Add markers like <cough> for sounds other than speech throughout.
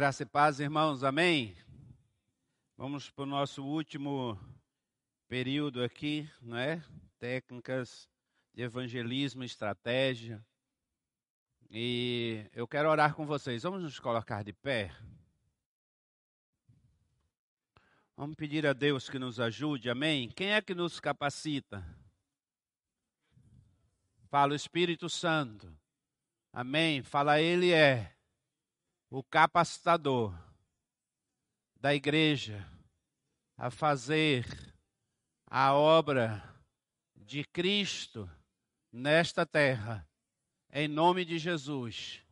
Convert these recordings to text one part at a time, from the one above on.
Graça e paz, irmãos, amém? Vamos para o nosso último período aqui, não é? Técnicas de evangelismo, estratégia. E eu quero orar com vocês. Vamos nos colocar de pé. Vamos pedir a Deus que nos ajude, amém? Quem é que nos capacita? Fala o Espírito Santo. Amém? Fala, Ele é o capacitador da igreja a fazer a obra de Cristo nesta terra, em nome de Jesus.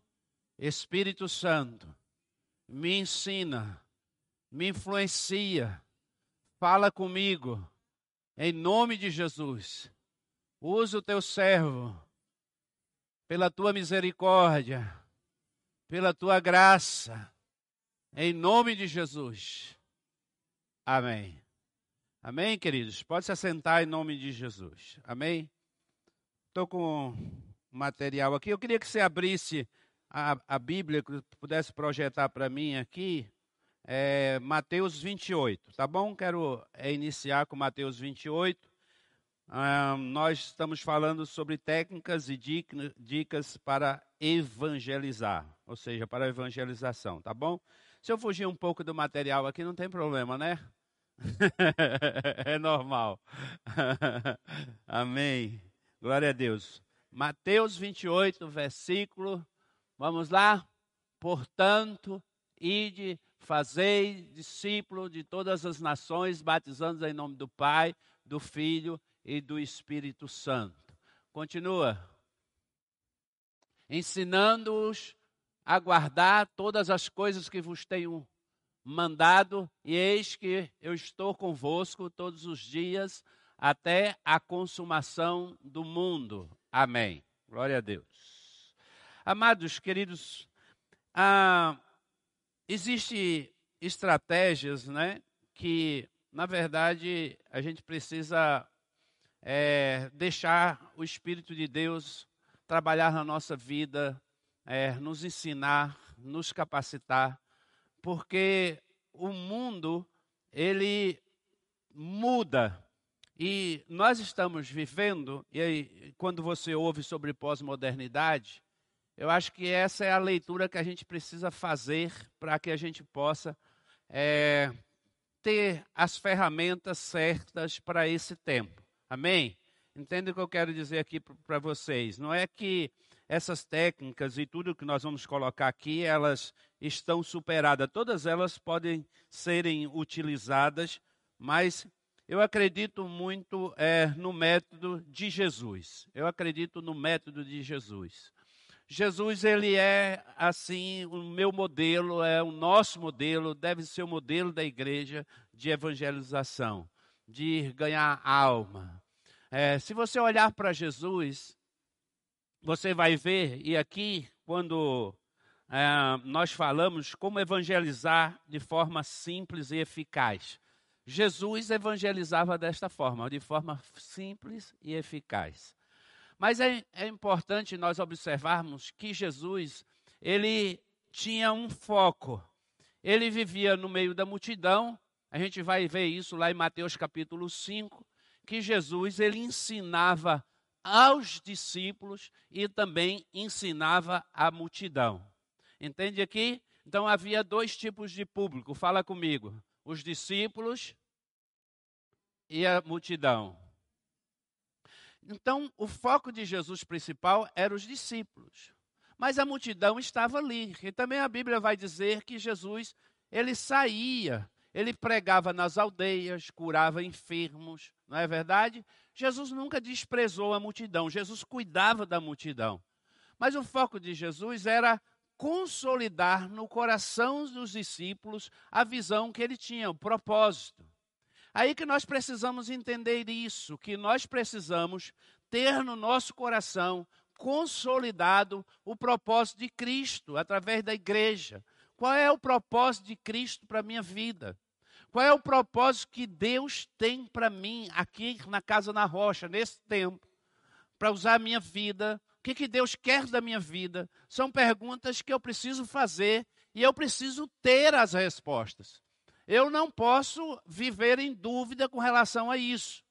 Espírito Santo, me ensina, me influencia, fala comigo, em nome de Jesus. Usa o teu servo, pela tua misericórdia pela tua graça, em nome de Jesus. Amém. Amém, queridos? Pode se assentar em nome de Jesus. Amém? Estou com material aqui. Eu queria que você abrisse a, a Bíblia, que pudesse projetar para mim aqui. É, Mateus 28, tá bom? Quero é, iniciar com Mateus 28. Ah, nós estamos falando sobre técnicas e dicas para evangelizar, ou seja, para a evangelização, tá bom? Se eu fugir um pouco do material aqui, não tem problema, né? <laughs> é normal. <laughs> Amém. Glória a Deus. Mateus 28, versículo. Vamos lá? Portanto, ide, fazei discípulo de todas as nações, batizando em nome do Pai, do Filho e do Espírito Santo. Continua. Ensinando-os a guardar todas as coisas que vos tenho mandado, e eis que eu estou convosco todos os dias até a consumação do mundo. Amém. Glória a Deus. Amados, queridos, ah, existe estratégias, né, que na verdade a gente precisa é, deixar o Espírito de Deus trabalhar na nossa vida, é, nos ensinar, nos capacitar, porque o mundo ele muda e nós estamos vivendo e aí, quando você ouve sobre pós-modernidade, eu acho que essa é a leitura que a gente precisa fazer para que a gente possa é, ter as ferramentas certas para esse tempo. Amém? Entende o que eu quero dizer aqui para vocês? Não é que essas técnicas e tudo que nós vamos colocar aqui, elas estão superadas. Todas elas podem serem utilizadas, mas eu acredito muito é, no método de Jesus. Eu acredito no método de Jesus. Jesus, ele é assim, o meu modelo, é o nosso modelo, deve ser o modelo da igreja de evangelização de ganhar alma. É, se você olhar para Jesus, você vai ver, e aqui, quando é, nós falamos como evangelizar de forma simples e eficaz. Jesus evangelizava desta forma, de forma simples e eficaz. Mas é, é importante nós observarmos que Jesus, ele tinha um foco. Ele vivia no meio da multidão, a gente vai ver isso lá em Mateus capítulo 5, que Jesus ele ensinava aos discípulos e também ensinava a multidão. Entende aqui? Então havia dois tipos de público. Fala comigo. Os discípulos e a multidão. Então, o foco de Jesus principal era os discípulos. Mas a multidão estava ali. E também a Bíblia vai dizer que Jesus, ele saía ele pregava nas aldeias, curava enfermos, não é verdade? Jesus nunca desprezou a multidão, Jesus cuidava da multidão. Mas o foco de Jesus era consolidar no coração dos discípulos a visão que ele tinha, o propósito. Aí que nós precisamos entender isso, que nós precisamos ter no nosso coração consolidado o propósito de Cristo através da igreja. Qual é o propósito de Cristo para a minha vida? Qual é o propósito que Deus tem para mim aqui na Casa na Rocha, nesse tempo, para usar a minha vida? O que, que Deus quer da minha vida? São perguntas que eu preciso fazer e eu preciso ter as respostas. Eu não posso viver em dúvida com relação a isso.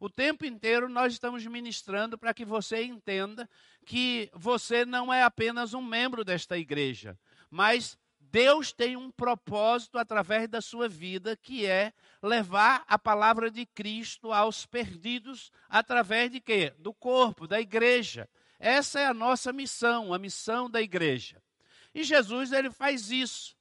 O tempo inteiro nós estamos ministrando para que você entenda que você não é apenas um membro desta igreja, mas Deus tem um propósito através da sua vida, que é levar a palavra de Cristo aos perdidos através de quê? Do corpo, da igreja. Essa é a nossa missão, a missão da igreja. E Jesus ele faz isso.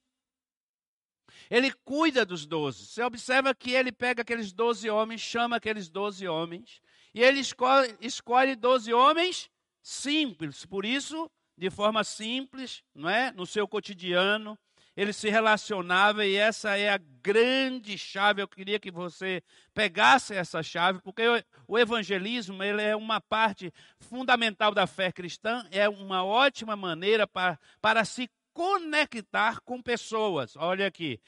Ele cuida dos doze. Você observa que ele pega aqueles doze homens, chama aqueles doze homens, e ele escolhe, escolhe doze homens simples. Por isso, de forma simples, não é? No seu cotidiano, ele se relacionava e essa é a grande chave. Eu queria que você pegasse essa chave, porque o evangelismo ele é uma parte fundamental da fé cristã, é uma ótima maneira para, para se conectar com pessoas. Olha aqui.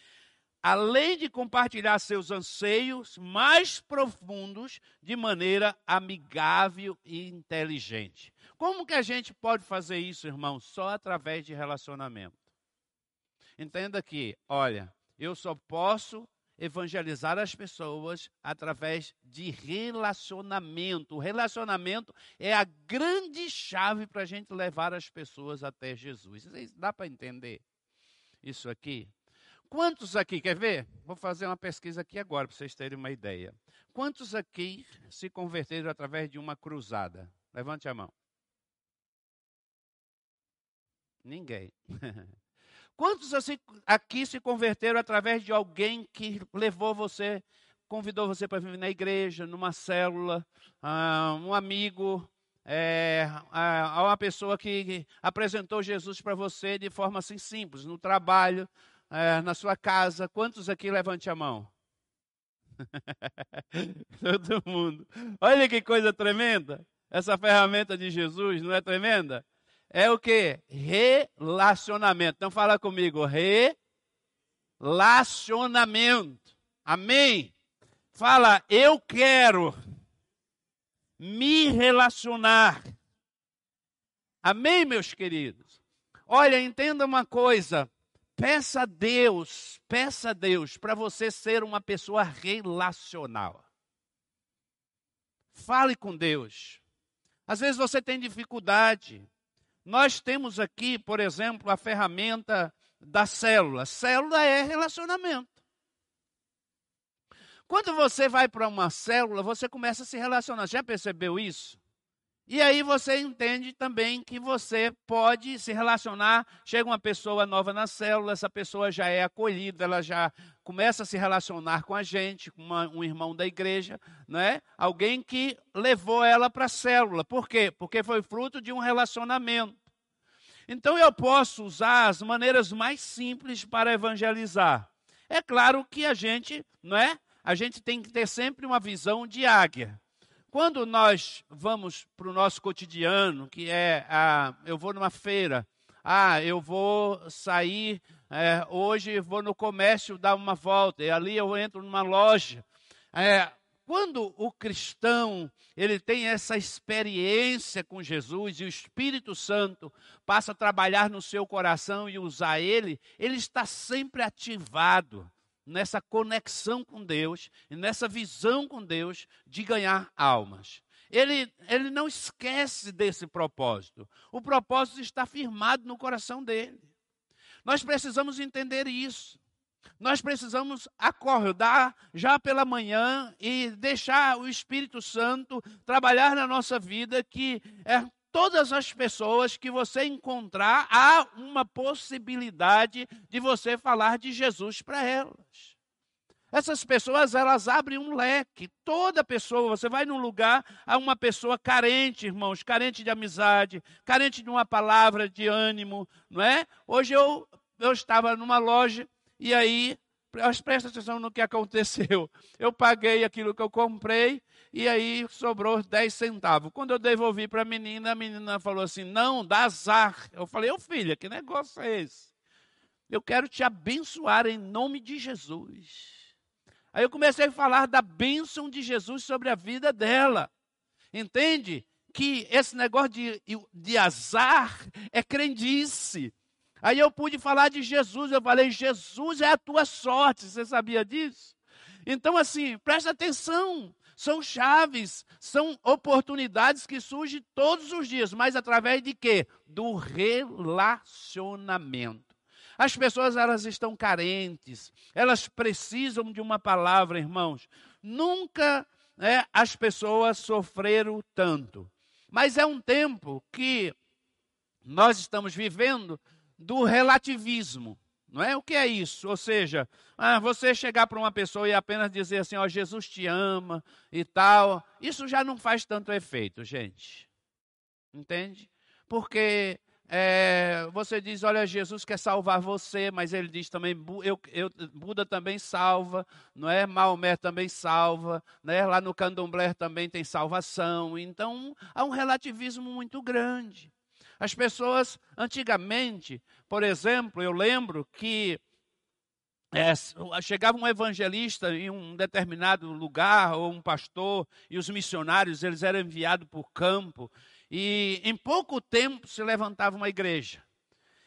Além de compartilhar seus anseios mais profundos de maneira amigável e inteligente. Como que a gente pode fazer isso, irmão? Só através de relacionamento. Entenda que, olha, eu só posso evangelizar as pessoas através de relacionamento. O relacionamento é a grande chave para a gente levar as pessoas até Jesus. Dá para entender isso aqui? Quantos aqui, quer ver? Vou fazer uma pesquisa aqui agora para vocês terem uma ideia. Quantos aqui se converteram através de uma cruzada? Levante a mão. Ninguém. <laughs> Quantos assim, aqui se converteram através de alguém que levou você, convidou você para vir na igreja, numa célula, uh, um amigo, é, uma pessoa que apresentou Jesus para você de forma assim simples, no trabalho, uh, na sua casa? Quantos aqui levante a mão? <laughs> Todo mundo. Olha que coisa tremenda. Essa ferramenta de Jesus, não é tremenda? É o que? Relacionamento. Então fala comigo, relacionamento. Amém? Fala, eu quero me relacionar. Amém, meus queridos? Olha, entenda uma coisa. Peça a Deus, peça a Deus para você ser uma pessoa relacional. Fale com Deus. Às vezes você tem dificuldade. Nós temos aqui, por exemplo, a ferramenta da célula. Célula é relacionamento. Quando você vai para uma célula, você começa a se relacionar. Já percebeu isso? E aí você entende também que você pode se relacionar. Chega uma pessoa nova na célula, essa pessoa já é acolhida, ela já começa a se relacionar com a gente, com uma, um irmão da igreja, né? Alguém que levou ela para a célula. Por quê? Porque foi fruto de um relacionamento. Então eu posso usar as maneiras mais simples para evangelizar. É claro que a gente, não é? A gente tem que ter sempre uma visão de águia. Quando nós vamos para o nosso cotidiano, que é, ah, eu vou numa feira, ah, eu vou sair, é, hoje vou no comércio dar uma volta, e ali eu entro numa loja. É, quando o cristão ele tem essa experiência com Jesus e o Espírito Santo passa a trabalhar no seu coração e usar ele, ele está sempre ativado nessa conexão com Deus nessa visão com Deus de ganhar almas. Ele, ele não esquece desse propósito. O propósito está firmado no coração dele. Nós precisamos entender isso. Nós precisamos acordar já pela manhã e deixar o Espírito Santo trabalhar na nossa vida, que é todas as pessoas que você encontrar, há uma possibilidade de você falar de Jesus para elas. Essas pessoas, elas abrem um leque. Toda pessoa, você vai num lugar, há uma pessoa carente, irmãos, carente de amizade, carente de uma palavra de ânimo, não é? Hoje eu, eu estava numa loja e aí, presta atenção no que aconteceu. Eu paguei aquilo que eu comprei e aí sobrou 10 centavos. Quando eu devolvi para a menina, a menina falou assim: Não, dá azar. Eu falei: Ô filha, que negócio é esse? Eu quero te abençoar em nome de Jesus. Aí eu comecei a falar da bênção de Jesus sobre a vida dela. Entende? Que esse negócio de, de azar é crendice. Aí eu pude falar de Jesus, eu falei, Jesus é a tua sorte, você sabia disso? Então, assim, presta atenção, são chaves, são oportunidades que surgem todos os dias, mas através de quê? Do relacionamento. As pessoas elas estão carentes, elas precisam de uma palavra, irmãos. Nunca né, as pessoas sofreram tanto. Mas é um tempo que nós estamos vivendo do relativismo. Não é? O que é isso? Ou seja, ah, você chegar para uma pessoa e apenas dizer assim, ó, oh, Jesus te ama e tal, isso já não faz tanto efeito, gente. Entende? Porque é, você diz, olha, Jesus quer salvar você, mas ele diz também, eu, eu, Buda também salva, não é? Maomé também salva, né? lá no candomblé também tem salvação. Então, há um relativismo muito grande. As pessoas, antigamente, por exemplo, eu lembro que é, chegava um evangelista em um determinado lugar, ou um pastor, e os missionários, eles eram enviados por campo, e em pouco tempo se levantava uma igreja.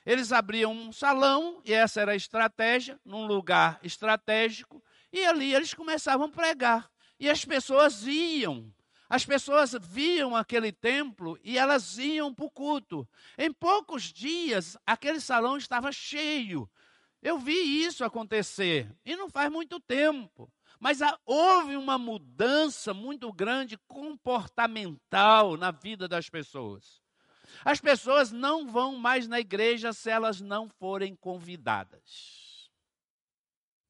Eles abriam um salão, e essa era a estratégia, num lugar estratégico, e ali eles começavam a pregar. E as pessoas iam as pessoas viam aquele templo e elas iam para o culto. Em poucos dias, aquele salão estava cheio. Eu vi isso acontecer, e não faz muito tempo. Mas houve uma mudança muito grande comportamental na vida das pessoas. As pessoas não vão mais na igreja se elas não forem convidadas.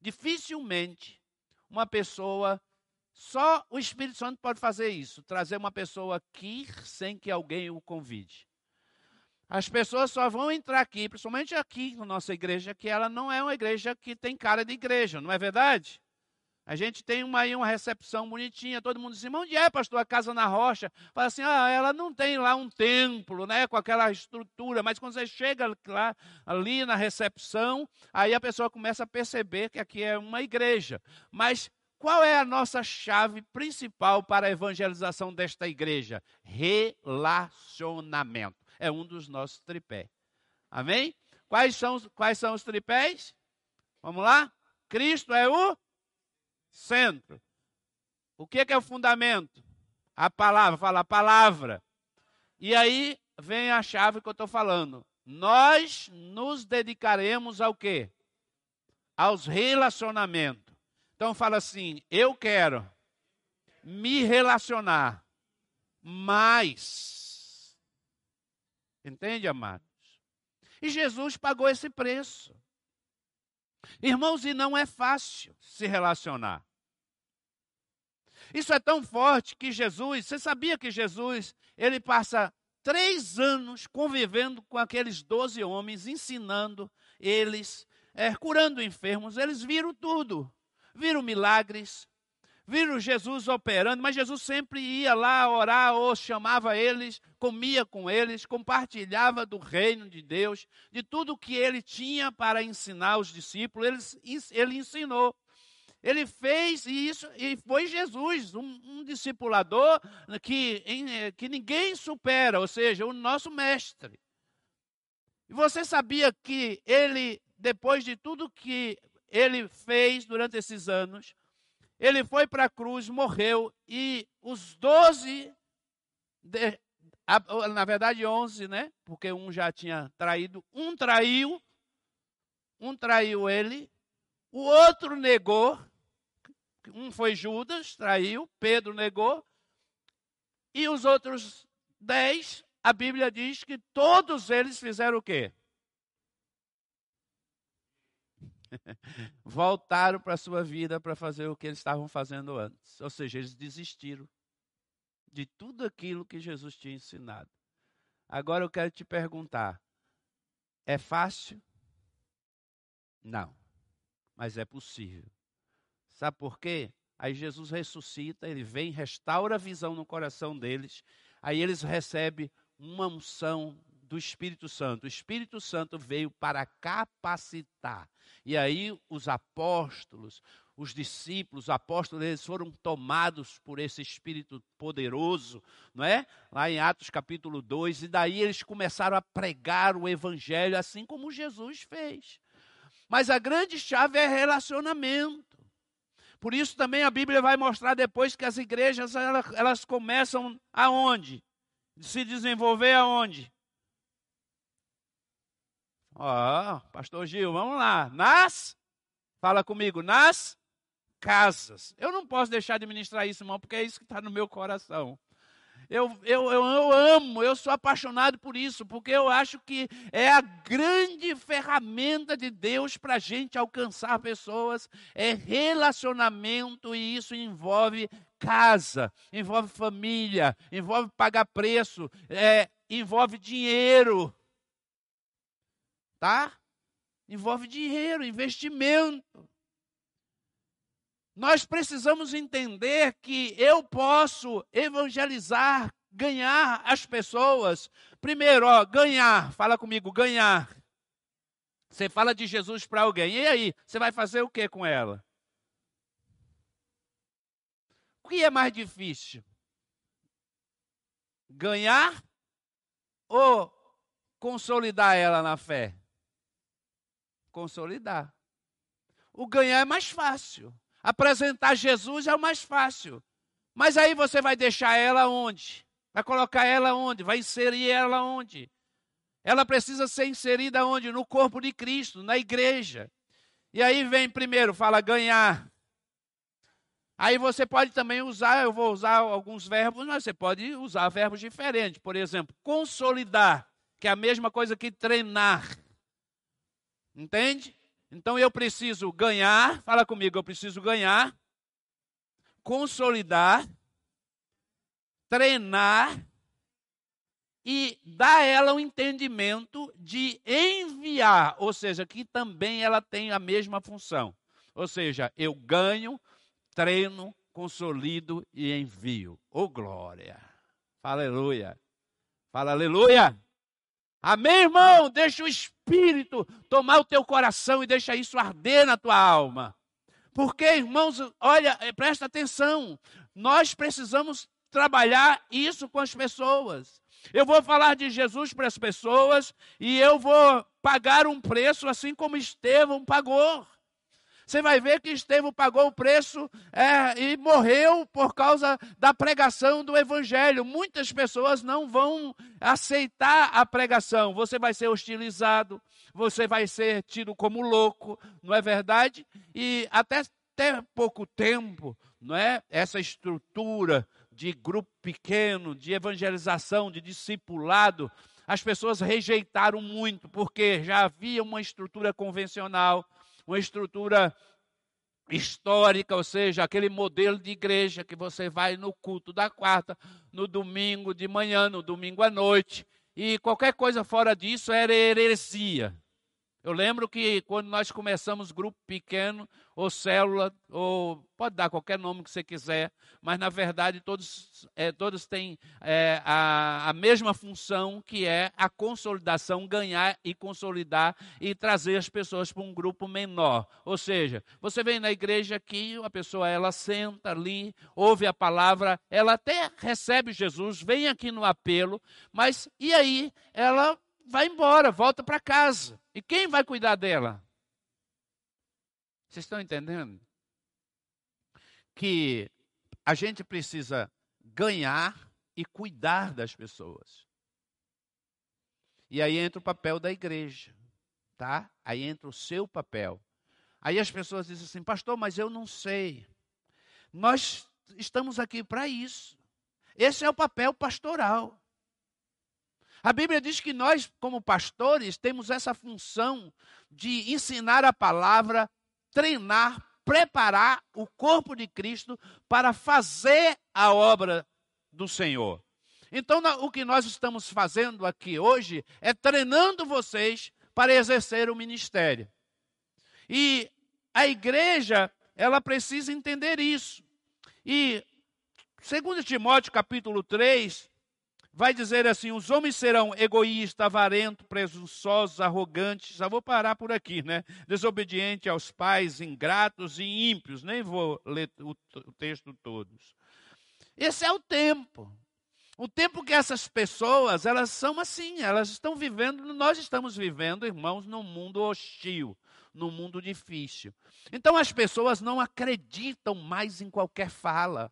Dificilmente uma pessoa só o Espírito Santo pode fazer isso, trazer uma pessoa aqui sem que alguém o convide. As pessoas só vão entrar aqui, principalmente aqui na nossa igreja, que ela não é uma igreja que tem cara de igreja, não é verdade? A gente tem uma, aí uma recepção bonitinha, todo mundo diz, onde é, pastor, a casa na rocha? Fala assim, ah, ela não tem lá um templo, né, com aquela estrutura, mas quando você chega lá, ali na recepção, aí a pessoa começa a perceber que aqui é uma igreja. Mas qual é a nossa chave principal para a evangelização desta igreja? Relacionamento. É um dos nossos tripés. Amém? Quais são, quais são os tripés? Vamos lá? Cristo é o centro. O que é, é o fundamento? A palavra, fala a palavra. E aí vem a chave que eu estou falando. Nós nos dedicaremos ao quê? Aos relacionamentos. Então fala assim: eu quero me relacionar mais. Entende, amados? E Jesus pagou esse preço. Irmãos, e não é fácil se relacionar. Isso é tão forte que Jesus, você sabia que Jesus, ele passa três anos convivendo com aqueles doze homens, ensinando eles, é, curando enfermos, eles viram tudo viram milagres, viram Jesus operando, mas Jesus sempre ia lá orar ou chamava eles, comia com eles, compartilhava do reino de Deus, de tudo que ele tinha para ensinar os discípulos, ele, ele ensinou. Ele fez isso e foi Jesus, um, um discipulador que, em, que ninguém supera, ou seja, o nosso mestre. E você sabia que ele, depois de tudo que ele fez durante esses anos. Ele foi para a cruz, morreu, e os doze, na verdade onze, né? Porque um já tinha traído, um traiu, um traiu ele, o outro negou, um foi Judas, traiu, Pedro negou, e os outros dez, a Bíblia diz que todos eles fizeram o quê? <laughs> voltaram para a sua vida para fazer o que eles estavam fazendo antes. Ou seja, eles desistiram de tudo aquilo que Jesus tinha ensinado. Agora eu quero te perguntar: é fácil? Não, mas é possível. Sabe por quê? Aí Jesus ressuscita, ele vem, restaura a visão no coração deles, aí eles recebem uma unção do Espírito Santo. O Espírito Santo veio para capacitar. E aí os apóstolos, os discípulos, os apóstolos, eles foram tomados por esse Espírito poderoso, não é? Lá em Atos capítulo 2, e daí eles começaram a pregar o Evangelho, assim como Jesus fez. Mas a grande chave é relacionamento. Por isso também a Bíblia vai mostrar depois que as igrejas elas, começam aonde? Se desenvolver aonde? Ó, oh, pastor Gil, vamos lá. Nas, fala comigo, nas casas. Eu não posso deixar de ministrar isso, irmão, porque é isso que está no meu coração. Eu, eu, eu, eu, amo, eu sou apaixonado por isso, porque eu acho que é a grande ferramenta de Deus para a gente alcançar pessoas, é relacionamento, e isso envolve casa, envolve família, envolve pagar preço, é, envolve dinheiro. Tá? Envolve dinheiro, investimento. Nós precisamos entender que eu posso evangelizar, ganhar as pessoas. Primeiro, ó, ganhar, fala comigo, ganhar. Você fala de Jesus para alguém, e aí, você vai fazer o que com ela? O que é mais difícil? Ganhar ou consolidar ela na fé? Consolidar. O ganhar é mais fácil. Apresentar Jesus é o mais fácil. Mas aí você vai deixar ela onde? Vai colocar ela onde? Vai inserir ela onde? Ela precisa ser inserida onde? No corpo de Cristo, na igreja. E aí vem primeiro, fala ganhar. Aí você pode também usar, eu vou usar alguns verbos, mas você pode usar verbos diferentes. Por exemplo, consolidar, que é a mesma coisa que treinar. Entende? Então eu preciso ganhar, fala comigo, eu preciso ganhar, consolidar, treinar e dar a ela o um entendimento de enviar, ou seja, que também ela tem a mesma função. Ou seja, eu ganho, treino, consolido e envio. Ô oh, glória! Fala aleluia! Fala aleluia! Amém, irmão? Deixa o Espírito tomar o teu coração e deixa isso arder na tua alma. Porque, irmãos, olha, eh, presta atenção. Nós precisamos trabalhar isso com as pessoas. Eu vou falar de Jesus para as pessoas e eu vou pagar um preço assim como Estevão pagou. Você vai ver que Estevão pagou o preço é, e morreu por causa da pregação do Evangelho. Muitas pessoas não vão aceitar a pregação. Você vai ser hostilizado, você vai ser tido como louco, não é verdade? E até, até pouco tempo, não é? Essa estrutura de grupo pequeno, de evangelização, de discipulado, as pessoas rejeitaram muito, porque já havia uma estrutura convencional uma estrutura histórica, ou seja, aquele modelo de igreja que você vai no culto da quarta, no domingo de manhã, no domingo à noite, e qualquer coisa fora disso era heresia. Eu lembro que quando nós começamos grupo pequeno, ou célula, ou pode dar qualquer nome que você quiser, mas na verdade todos, é, todos têm é, a, a mesma função, que é a consolidação, ganhar e consolidar e trazer as pessoas para um grupo menor. Ou seja, você vem na igreja aqui, a pessoa ela senta ali, ouve a palavra, ela até recebe Jesus, vem aqui no apelo, mas e aí ela vai embora, volta para casa. E quem vai cuidar dela? Vocês estão entendendo? Que a gente precisa ganhar e cuidar das pessoas. E aí entra o papel da igreja, tá? Aí entra o seu papel. Aí as pessoas dizem assim, pastor, mas eu não sei. Nós estamos aqui para isso. Esse é o papel pastoral. A Bíblia diz que nós, como pastores, temos essa função de ensinar a palavra, treinar, preparar o corpo de Cristo para fazer a obra do Senhor. Então, o que nós estamos fazendo aqui hoje é treinando vocês para exercer o ministério. E a igreja, ela precisa entender isso. E, segundo Timóteo capítulo 3, vai dizer assim: os homens serão egoístas, avarentos, presunçosos, arrogantes. Já vou parar por aqui, né? Desobedientes aos pais, ingratos e ímpios. Nem vou ler o, o texto todos. Esse é o tempo. O tempo que essas pessoas, elas são assim, elas estão vivendo, nós estamos vivendo, irmãos, num mundo hostil, num mundo difícil. Então as pessoas não acreditam mais em qualquer fala,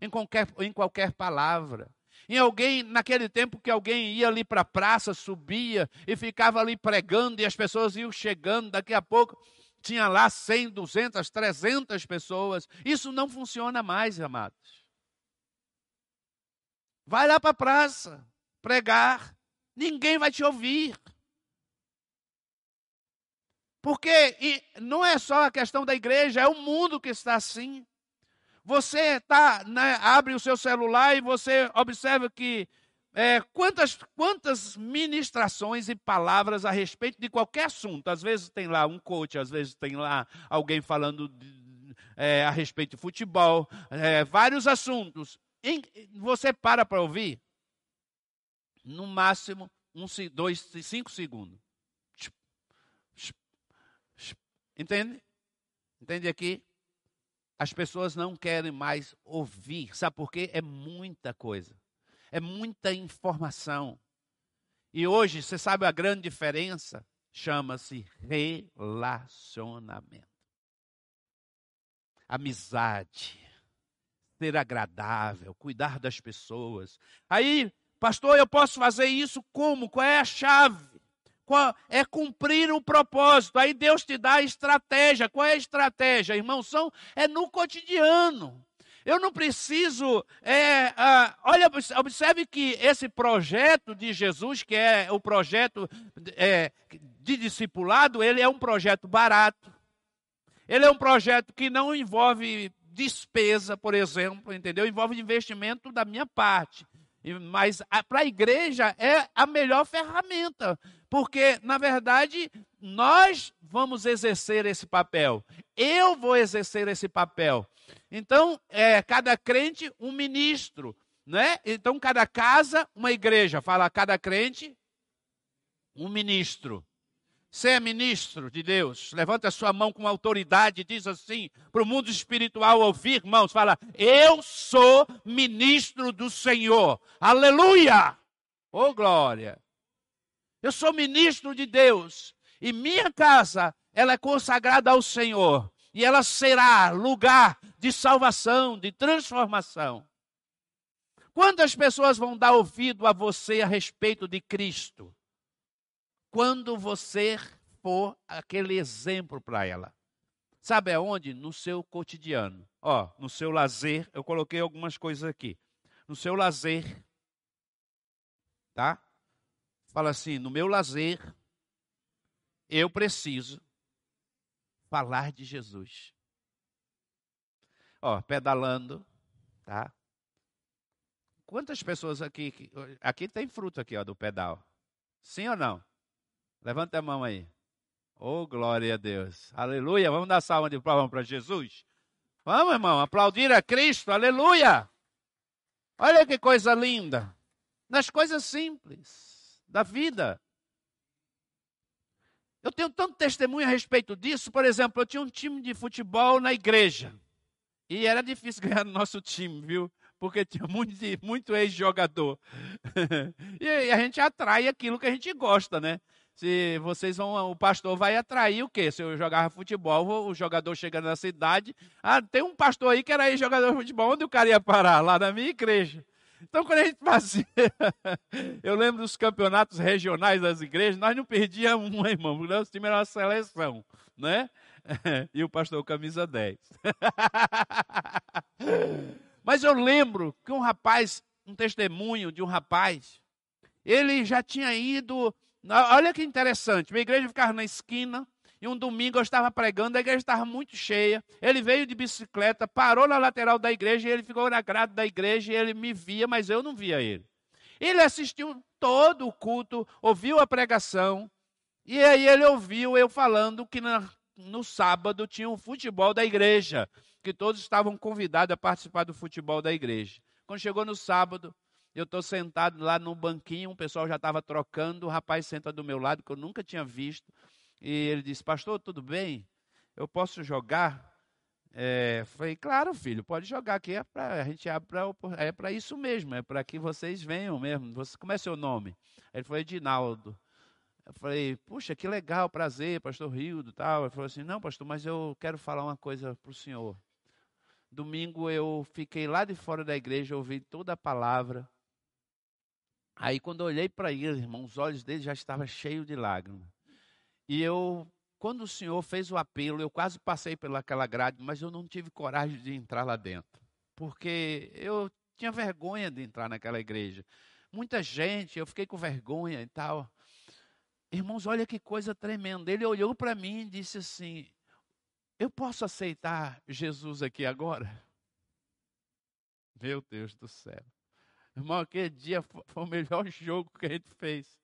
em qualquer, em qualquer palavra. Em alguém, naquele tempo que alguém ia ali para a praça, subia e ficava ali pregando e as pessoas iam chegando, daqui a pouco tinha lá 100, 200, 300 pessoas. Isso não funciona mais, amados. Vai lá para a praça pregar, ninguém vai te ouvir. Porque não é só a questão da igreja, é o mundo que está assim. Você tá, né, abre o seu celular e você observa que é, quantas, quantas ministrações e palavras a respeito de qualquer assunto. Às vezes tem lá um coach, às vezes tem lá alguém falando de, é, a respeito de futebol, é, vários assuntos. Você para para ouvir, no máximo, um, dois, cinco segundos. Entende? Entende aqui? As pessoas não querem mais ouvir. Sabe por quê? É muita coisa. É muita informação. E hoje, você sabe a grande diferença? Chama-se relacionamento. Amizade ser agradável, cuidar das pessoas. Aí, pastor, eu posso fazer isso como? Qual é a chave? É cumprir o propósito. Aí Deus te dá a estratégia. Qual é a estratégia, irmão? São, é no cotidiano. Eu não preciso. É, ah, olha, observe que esse projeto de Jesus, que é o projeto é, de discipulado, ele é um projeto barato. Ele é um projeto que não envolve despesa, por exemplo, entendeu? Envolve investimento da minha parte. Mas para a igreja é a melhor ferramenta, porque, na verdade, nós vamos exercer esse papel. Eu vou exercer esse papel. Então, é, cada crente, um ministro. Né? Então, cada casa, uma igreja. Fala, cada crente, um ministro. Você é ministro de Deus. Levanta a sua mão com autoridade e diz assim para o mundo espiritual ouvir, irmãos. Fala, eu sou ministro do Senhor. Aleluia! Oh, glória! Eu sou ministro de Deus. E minha casa, ela é consagrada ao Senhor. E ela será lugar de salvação, de transformação. Quantas pessoas vão dar ouvido a você a respeito de Cristo? quando você for aquele exemplo para ela. Sabe aonde? No seu cotidiano. Ó, no seu lazer, eu coloquei algumas coisas aqui. No seu lazer, tá? Fala assim, no meu lazer, eu preciso falar de Jesus. Ó, pedalando, tá? Quantas pessoas aqui, aqui tem fruto aqui, ó, do pedal? Sim ou não? Levanta a mão aí. Oh, glória a Deus. Aleluia. Vamos dar salva de palmas para Jesus? Vamos, irmão, aplaudir a Cristo. Aleluia. Olha que coisa linda. Nas coisas simples da vida. Eu tenho tanto testemunho a respeito disso. Por exemplo, eu tinha um time de futebol na igreja. E era difícil <laughs> ganhar no nosso time, viu? Porque tinha muito, muito ex-jogador. <laughs> e a gente atrai aquilo que a gente gosta, né? se vocês vão, o pastor vai atrair o quê? Se eu jogava futebol, o jogador chega na cidade, ah, tem um pastor aí que era aí jogador de futebol, onde o cara ia parar? Lá na minha igreja. Então, quando a gente fazia, <laughs> eu lembro dos campeonatos regionais das igrejas, nós não perdíamos um, <laughs> irmão, porque nosso time era uma seleção, né? <laughs> E o pastor camisa 10. Mas eu lembro que um rapaz, um testemunho de um rapaz, ele já tinha ido Olha que interessante. Minha igreja ficava na esquina. E um domingo eu estava pregando, a igreja estava muito cheia. Ele veio de bicicleta, parou na lateral da igreja, e ele ficou na grade da igreja, e ele me via, mas eu não via ele. Ele assistiu todo o culto, ouviu a pregação, e aí ele ouviu eu falando que na, no sábado tinha um futebol da igreja, que todos estavam convidados a participar do futebol da igreja. Quando chegou no sábado, Eu estou sentado lá no banquinho, o pessoal já estava trocando, o rapaz senta do meu lado, que eu nunca tinha visto. E ele disse, pastor, tudo bem? Eu posso jogar? É, falei, claro, filho, pode jogar aqui, é pra, a gente abre para é para isso mesmo, é para que vocês venham mesmo. Você, como é seu nome? Ele falou, Edinaldo. Eu falei, puxa, que legal, prazer, pastor Rildo tal. Ele falou assim, não, pastor, mas eu quero falar uma coisa para o senhor. Domingo eu fiquei lá de fora da igreja, ouvi toda a palavra. Aí quando eu olhei para ele, irmão, os olhos dele já estavam cheios de lágrimas. E eu, quando o senhor fez o apelo, eu quase passei pelaquela grade, mas eu não tive coragem de entrar lá dentro. Porque eu tinha vergonha de entrar naquela igreja. Muita gente, eu fiquei com vergonha e tal. Irmãos, olha que coisa tremenda. Ele olhou para mim e disse assim: Eu posso aceitar Jesus aqui agora? Meu Deus do céu. Irmão, aquele dia foi o melhor <laughs> jogo que a gente fez.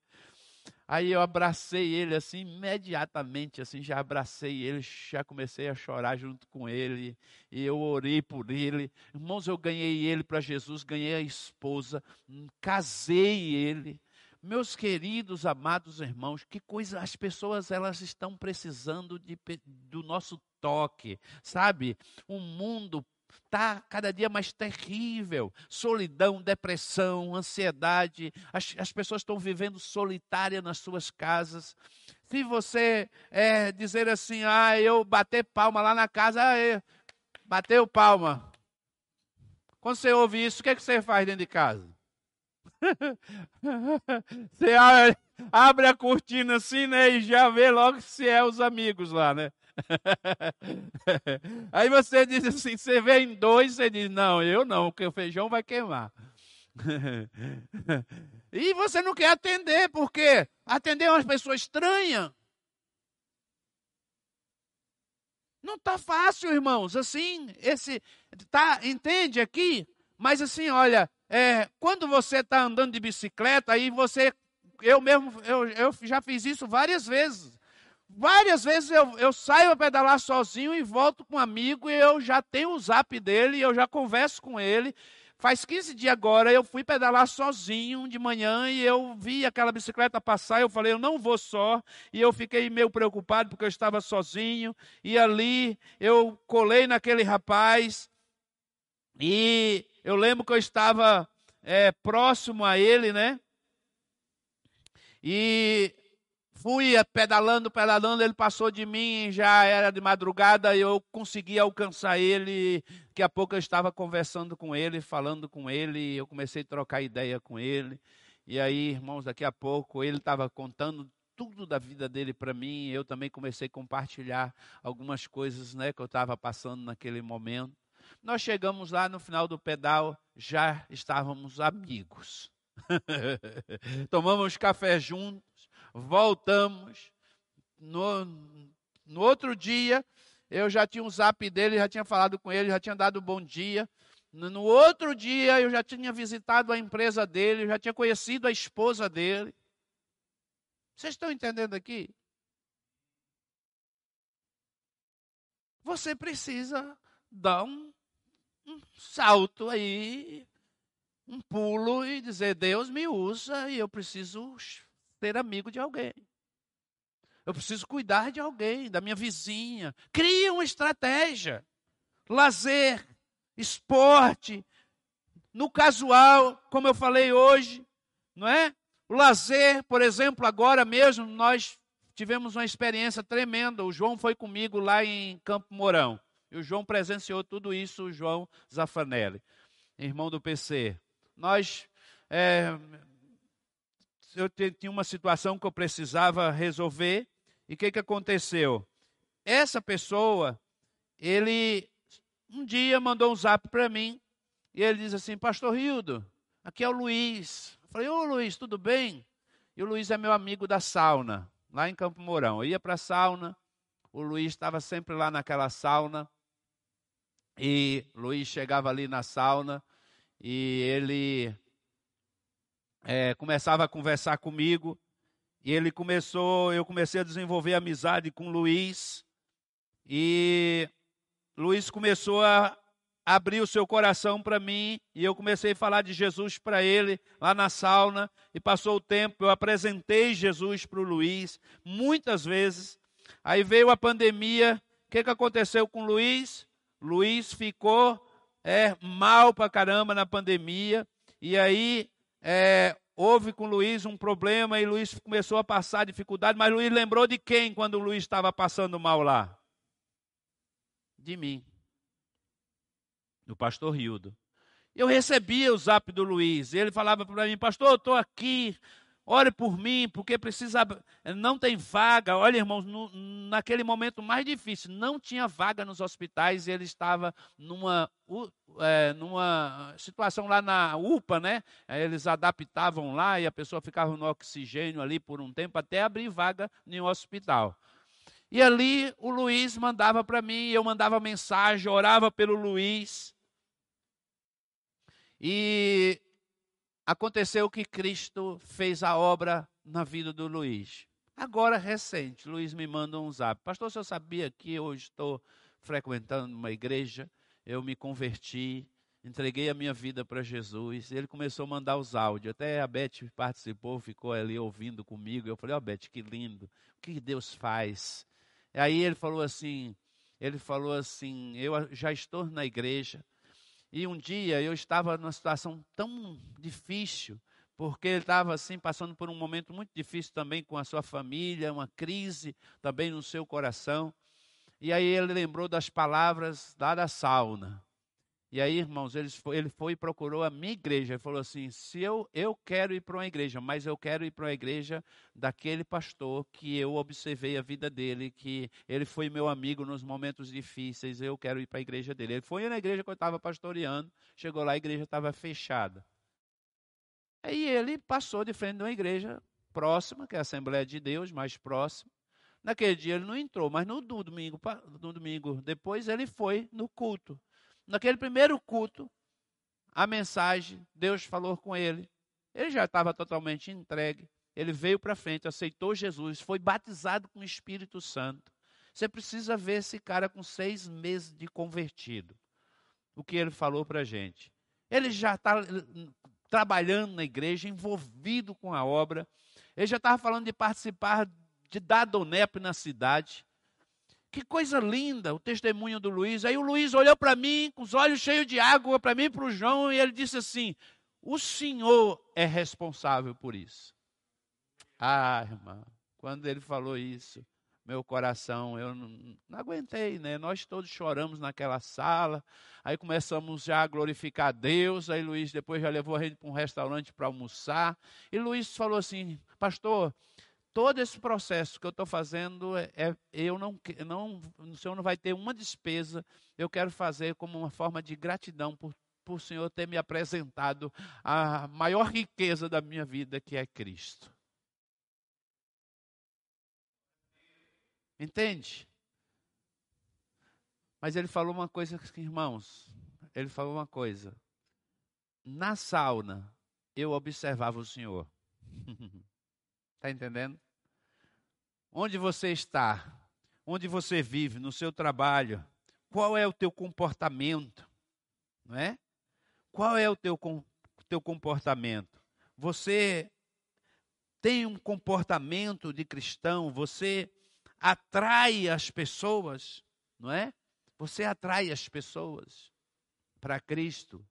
Aí eu abracei ele assim, imediatamente, assim, já abracei ele, já comecei a chorar junto com ele, e eu orei por ele. Irmãos, eu ganhei ele para Jesus, ganhei a esposa, casei ele. Meus queridos, amados irmãos, que coisa, as pessoas elas estão precisando de, do nosso toque, sabe? O mundo está cada dia mais terrível. Solidão, depressão, ansiedade. As, as pessoas estão vivendo solitária nas suas casas. Se você é, dizer assim, ah, eu bater palma lá na casa, ah, bateu palma. Quando você ouve isso, o que, é que você faz dentro de casa? <laughs> Você abre, a cortina assim, né? E já vê logo se é os amigos lá, né? <laughs> Aí você diz assim: você vê em dois, você diz: não, eu não, porque o feijão vai queimar. <laughs> E você não quer atender, porque atender uma pessoa estranha. Não está fácil, irmãos. Assim, esse tá, entende aqui? Mas assim, olha, é, quando você está andando de bicicleta, aí você, eu mesmo, eu, eu já fiz isso várias vezes. Várias vezes eu, eu saio a pedalar sozinho e volto com um amigo e eu já tenho o zap dele, eu já converso com ele. Faz 15 dias agora eu fui pedalar sozinho de manhã e eu vi aquela bicicleta passar. Eu falei, eu não vou só. E eu fiquei meio preocupado porque eu estava sozinho. E ali eu colei naquele rapaz. E eu lembro que eu estava é, próximo a ele, né? E fui pedalando, pedalando, ele passou de mim, já era de madrugada, eu consegui alcançar ele. Daqui a pouco eu estava conversando com ele, falando com ele, eu comecei a trocar ideia com ele. E aí, irmãos, daqui a pouco ele estava contando tudo da vida dele para mim. Eu também comecei a compartilhar algumas coisas, né, que eu estava passando naquele momento. Nós chegamos lá no final do pedal, já estávamos amigos. <laughs> Tomamos café juntos, voltamos. No, no outro dia, eu já tinha um zap dele, já tinha falado com ele, já tinha dado bom dia. No, outro dia, eu já tinha visitado a empresa dele, já tinha conhecido a esposa dele. Vocês estão entendendo aqui? Você precisa dar um um salto aí, um pulo e dizer: Deus me usa e eu preciso ser amigo de alguém. Eu preciso cuidar de alguém, da minha vizinha. Cria uma estratégia. Lazer, esporte, no casual, como eu falei hoje, não é? O lazer, por exemplo, agora mesmo nós tivemos uma experiência tremenda. O João foi comigo lá em Campo Mourão. E o João presenciou tudo isso, o João Zafanelli, irmão do PC. Nós, é, eu tinha uma situação que eu precisava resolver, e o que, que aconteceu? Essa pessoa, ele um dia mandou um zap para mim, e ele diz assim, Pastor Rildo, aqui é o Luiz. Eu falei, ô Luiz, tudo bem? E o Luiz é meu amigo da sauna, lá em Campo Mourão. Eu ia para a sauna, o Luiz estava sempre lá naquela sauna, e Luiz chegava ali na sauna e ele é, começava a conversar comigo. E ele começou, eu comecei a desenvolver amizade com Luiz. E Luiz começou a abriu o seu coração para mim e eu comecei a falar de Jesus para ele lá na sauna. E passou o tempo, eu apresentei Jesus para o Luiz muitas vezes. Aí veio a pandemia. O que, que aconteceu com Luiz? Luiz ficou é, mal para caramba na pandemia. E aí é, houve com Luiz um problema e Luiz começou a passar dificuldade. Mas Luiz lembrou de quem quando Luiz estava passando mal lá? De mim do pastor Rildo. Eu recebia o zap do Luiz, ele falava para mim, pastor, eu estou aqui, ore por mim, porque precisa, não tem vaga. Olha, irmãos, no, naquele momento mais difícil, não tinha vaga nos hospitais, e ele estava numa, é, numa situação lá na UPA, né? Eles adaptavam lá e a pessoa ficava no oxigênio ali por um tempo até abrir vaga em um hospital. E ali o Luiz mandava para mim, eu mandava mensagem, orava pelo Luiz. E aconteceu que Cristo fez a obra na vida do Luiz. Agora, recente, Luiz me manda um zap. Pastor, você sabia que eu estou frequentando uma igreja? Eu me converti, entreguei a minha vida para Jesus. Ele começou a mandar os áudios. Até a Beth participou, ficou ali ouvindo comigo. Eu falei, ó, oh, Beth, que lindo. O que Deus faz? Aí ele falou assim, ele falou assim, eu já estou na igreja, e um dia eu estava numa situação tão difícil, porque ele estava assim passando por um momento muito difícil também com a sua família, uma crise também no seu coração. E aí ele lembrou das palavras lá da sauna. E aí, irmãos, ele foi, ele foi e procurou a minha igreja e falou assim: se eu, eu quero ir para uma igreja, mas eu quero ir para uma igreja daquele pastor que eu observei a vida dele, que ele foi meu amigo nos momentos difíceis, eu quero ir para a igreja dele. Ele foi na igreja que eu estava pastoreando, chegou lá, a igreja estava fechada. Aí ele passou de frente de uma igreja próxima, que é a Assembleia de Deus, mais próxima. Naquele dia ele não entrou, mas no domingo, no domingo depois ele foi no culto. Naquele primeiro culto, a mensagem, Deus falou com ele. Ele já estava totalmente entregue. Ele veio para frente, aceitou Jesus, foi batizado com o Espírito Santo. Você precisa ver esse cara com seis meses de convertido. O que ele falou para a gente. Ele já está trabalhando na igreja, envolvido com a obra. Ele já estava falando de participar de dar donep na cidade. Que coisa linda o testemunho do Luiz. Aí o Luiz olhou para mim, com os olhos cheios de água, para mim e para o João, e ele disse assim: O senhor é responsável por isso. Ah, irmã, quando ele falou isso, meu coração, eu não, não, aguentei, né? Nós todos choramos naquela sala, aí começamos já a glorificar Deus, aí Luiz depois já levou a gente para um restaurante para almoçar, e Luiz falou assim, pastor, todo esse processo que eu estou fazendo, é, é, eu não, não, o Senhor não vai ter uma despesa, eu quero fazer como uma forma de gratidão por, por o Senhor ter me apresentado a maior riqueza da minha vida, que é Cristo. Entende? Mas ele falou uma coisa, irmãos, ele falou uma coisa. Na sauna, eu observava o Senhor. Está <laughs> entendendo? Onde você está? Onde você vive? No seu trabalho? Qual é o teu comportamento? Não é? Qual é o teu, teu comportamento? Você tem um comportamento de cristão? Você atrai as pessoas, não é? Você atrai as pessoas para Cristo.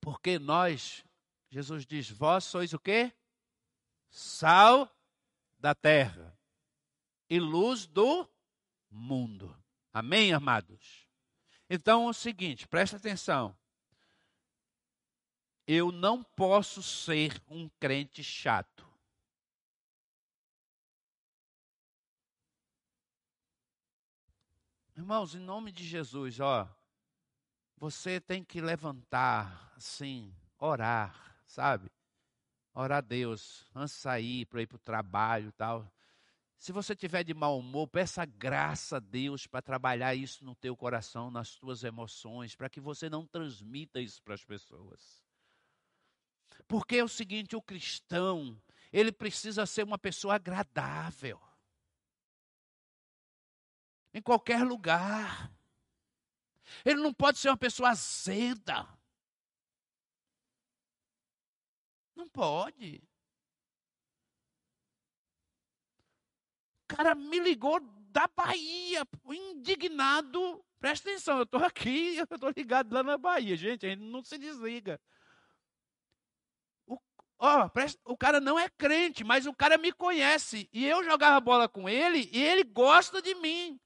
Porque nós, Jesus diz, vós sois o quê? Sal da terra e luz do mundo. Amém, amados? Então é o seguinte, presta atenção. Eu não posso ser um crente chato. Irmãos, em nome de Jesus, ó, você tem que levantar, assim, orar, sabe? Orar a Deus antes de sair para ir para o trabalho e tal. Se você tiver de mau humor, peça graça a Deus para trabalhar isso no teu coração, nas tuas emoções, para que você não transmita isso para as pessoas. Porque é o seguinte, o cristão, ele precisa ser uma pessoa agradável. Em qualquer lugar. Ele não pode ser uma pessoa azeda. Não pode. O cara me ligou da Bahia, indignado. Presta atenção, eu estou aqui, <laughs> eu estou ligado lá na Bahia. Gente, a gente não se desliga. O, ó, presta, o cara não é crente, mas o cara me conhece. E eu jogava bola com ele e ele gosta de mim.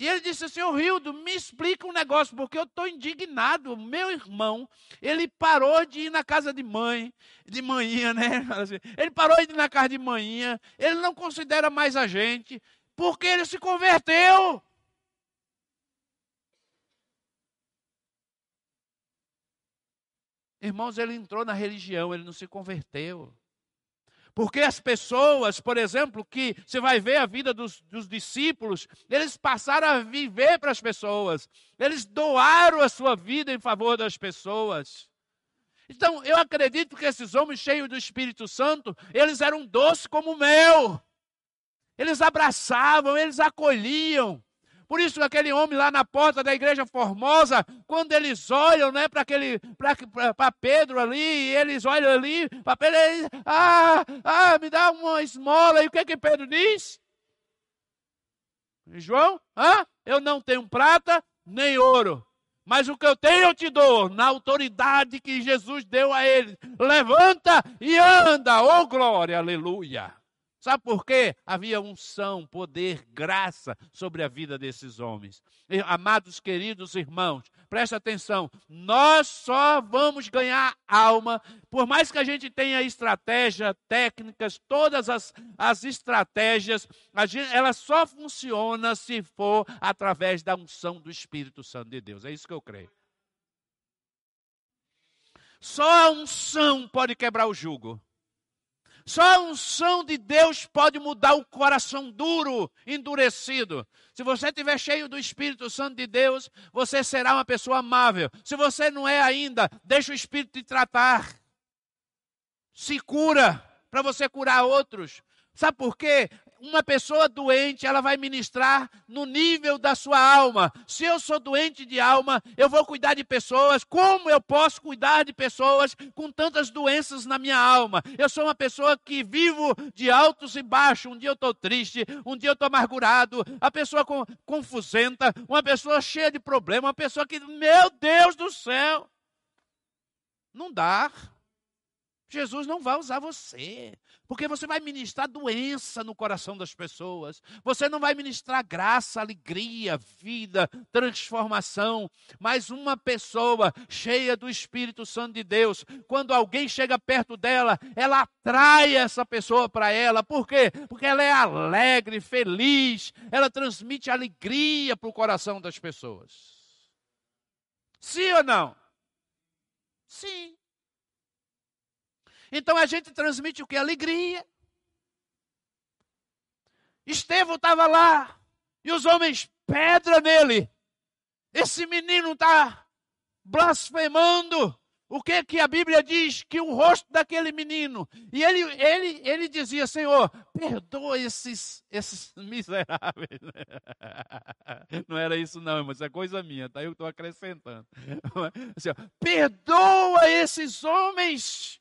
E ele disse assim, ô Rildo, me explica um negócio, porque eu estou indignado. Meu irmão, ele parou de ir na casa de mãe, de manhã, né? <laughs> Ele parou de ir na casa de manhã, ele não considera mais a gente, porque ele se converteu. Irmãos, ele entrou na religião, ele não se converteu. Porque as pessoas, por exemplo, que você vai ver a vida dos, dos discípulos, eles passaram a viver para as pessoas, eles doaram a sua vida em favor das pessoas. Então, eu acredito que esses homens cheios do Espírito Santo, eles eram doces como mel. Eles abraçavam, eles acolhiam. Por isso, aquele homem lá na porta da igreja formosa, quando eles olham né, para aquele para Pedro ali, eles olham ali para Pedro, eles, ah, ah, me dá uma esmola. E o que que Pedro diz? João, ah, eu não tenho prata nem ouro, mas o que eu tenho eu te dou, na autoridade que Jesus deu a ele. Levanta e anda, oh glória, aleluia. Sabe por quê? Havia unção, poder, graça sobre a vida desses homens. Amados queridos irmãos, preste atenção: nós só vamos ganhar alma, por mais que a gente tenha estratégia, técnicas, todas as, as estratégias, gente, ela só funciona se for através da unção do Espírito Santo de Deus. É isso que eu creio. Só a unção pode quebrar o jugo. Só a unção de Deus pode mudar o coração duro, endurecido. Se você estiver cheio do Espírito Santo de Deus, você será uma pessoa amável. Se você não é ainda, deixa o Espírito te tratar. Se cura para você curar outros. Sabe por quê? Uma pessoa doente, ela vai ministrar no nível da sua alma. Se eu sou doente de alma, eu vou cuidar de pessoas. Como eu posso cuidar de pessoas com tantas doenças na minha alma? Eu sou uma pessoa que vivo de altos e baixos. Um dia eu estou triste, um dia eu estou amargurado. A pessoa com, confusenta, uma pessoa cheia de problema, uma pessoa que, meu Deus do céu, não dá. Jesus não vai usar você, porque você vai ministrar doença no coração das pessoas, você não vai ministrar graça, alegria, vida, transformação, mas uma pessoa cheia do Espírito Santo de Deus, quando alguém chega perto dela, ela atrai essa pessoa para ela, por quê? Porque ela é alegre, feliz, ela transmite alegria para o coração das pessoas. Sim ou não? Sim. Então a gente transmite o que? Alegria. Estevão estava lá e os homens pedra nele. Esse menino está blasfemando. O que que a Bíblia diz? Que o rosto daquele menino. E ele, ele, ele dizia, Senhor, perdoa esses, esses miseráveis. <laughs> Não era isso não, mas é coisa minha, tá? Eu estou acrescentando. <laughs> Assim, perdoa esses homens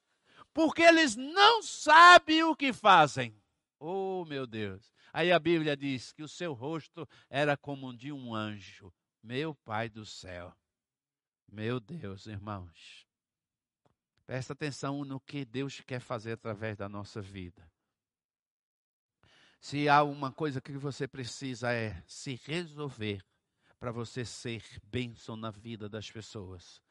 porque eles não sabem o que fazem. Oh, meu Deus. Aí a Bíblia diz que o seu rosto era como o de um anjo. Meu Pai do céu. Meu Deus, irmãos. Presta atenção no que Deus quer fazer através da nossa vida. Se há uma coisa que você precisa é se resolver para você ser bênção na vida das pessoas.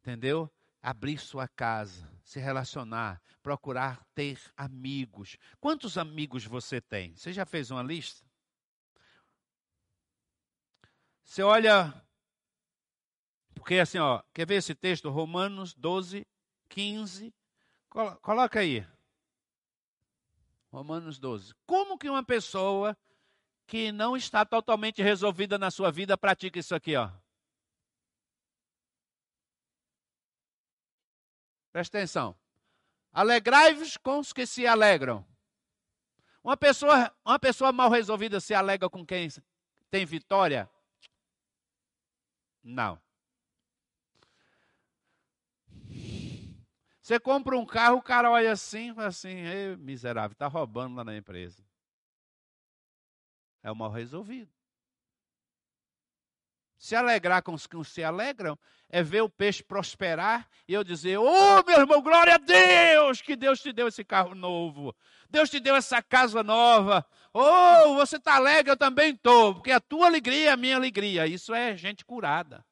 Entendeu? Abrir sua casa, se relacionar, procurar ter amigos. Quantos amigos você tem? Você já fez uma lista? Você olha, porque assim, ó, quer ver esse texto? Romanos 12, 15. Coloca aí. Romanos 12. Como que uma pessoa que não está totalmente resolvida na sua vida pratica isso aqui, ó? Presta atenção. Alegrai-vos com os que se alegram. Uma pessoa, uma pessoa mal resolvida se alegra com quem tem vitória? Não. Você compra um carro, o cara olha assim, fala assim, miserável, está roubando lá na empresa. É o mal resolvido. Se alegrar com os que se alegram é ver o peixe prosperar e eu dizer: Ô oh, meu irmão, glória a Deus, que Deus te deu esse carro novo, Deus te deu essa casa nova. Oh, você está alegre, eu também estou, porque a tua alegria é a minha alegria. Isso é gente curada.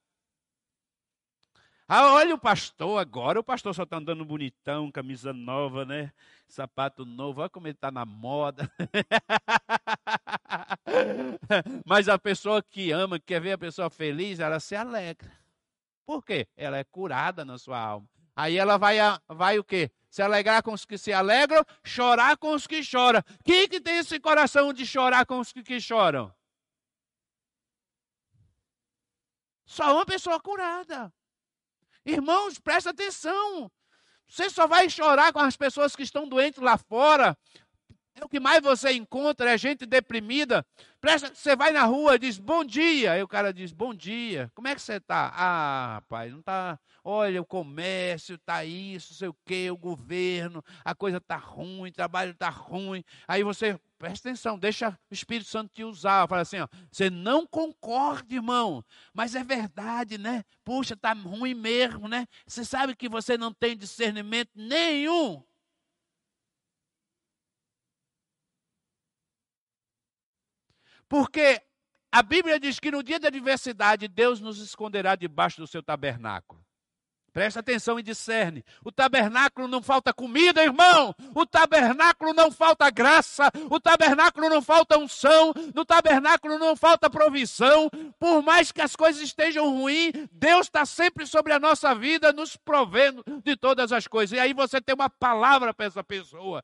Ah, olha o pastor agora, o pastor só está andando bonitão, camisa nova, né? Sapato novo, olha como ele está na moda. <laughs> Mas a pessoa que ama, que quer ver a pessoa feliz, ela se alegra. Por quê? Ela é curada na sua alma. Aí ela vai, vai o quê? Se alegrar com os que se alegram, chorar com os que choram. Quem que tem esse coração de chorar com os que, que choram? Só uma pessoa curada. Irmãos, presta atenção. Você só vai chorar com as pessoas que estão doentes lá fora. É o que mais você encontra, é gente deprimida. Presta, você vai na rua e diz bom dia. Aí o cara diz bom dia. Como é que você está? Ah, rapaz, não está. Olha, o comércio está isso, sei o quê, o governo, a coisa está ruim, o trabalho está ruim. Aí você presta atenção, deixa o Espírito Santo te usar. Fala assim, ó, você não concorda, irmão, mas é verdade, né? Puxa, tá ruim mesmo, né? Você sabe que você não tem discernimento nenhum. Porque a Bíblia diz que no dia da adversidade Deus nos esconderá debaixo do seu tabernáculo. Presta atenção e discerne. O tabernáculo não falta comida, irmão. O tabernáculo não falta graça. O tabernáculo não falta unção. No tabernáculo não falta provisão. Por mais que as coisas estejam ruins, Deus está sempre sobre a nossa vida, nos provendo de todas as coisas. E aí você tem uma palavra para essa pessoa.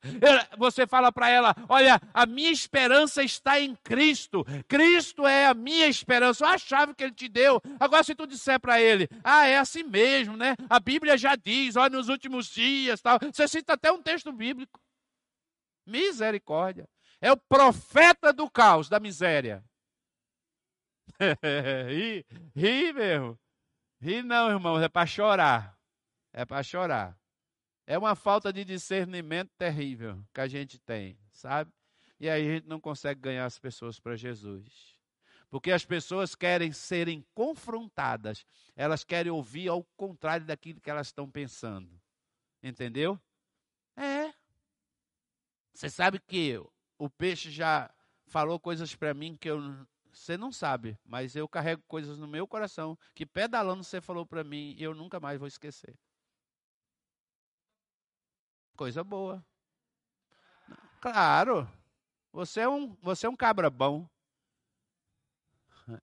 Você fala para ela: Olha, a minha esperança está em Cristo. Cristo é a minha esperança. Olha a chave que ele te deu. Agora, se tu disser para ele: Ah, é assim mesmo, né? A Bíblia já diz, olha, nos últimos dias, tal. Você cita até um texto bíblico. Misericórdia. É o profeta do caos, da miséria. <laughs> ri, ri mesmo. Ri não, irmãos, é para chorar. É para chorar. É uma falta de discernimento terrível que a gente tem, sabe? E aí a gente não consegue ganhar as pessoas para Jesus. Porque as pessoas querem serem confrontadas, elas querem ouvir ao contrário daquilo que elas estão pensando. Entendeu? É. Você sabe que o peixe já falou coisas para mim que eu você não sabe, mas eu carrego coisas no meu coração que pedalando você falou para mim e eu nunca mais vou esquecer. Coisa boa. Claro. Você é um, você é um cabra bom.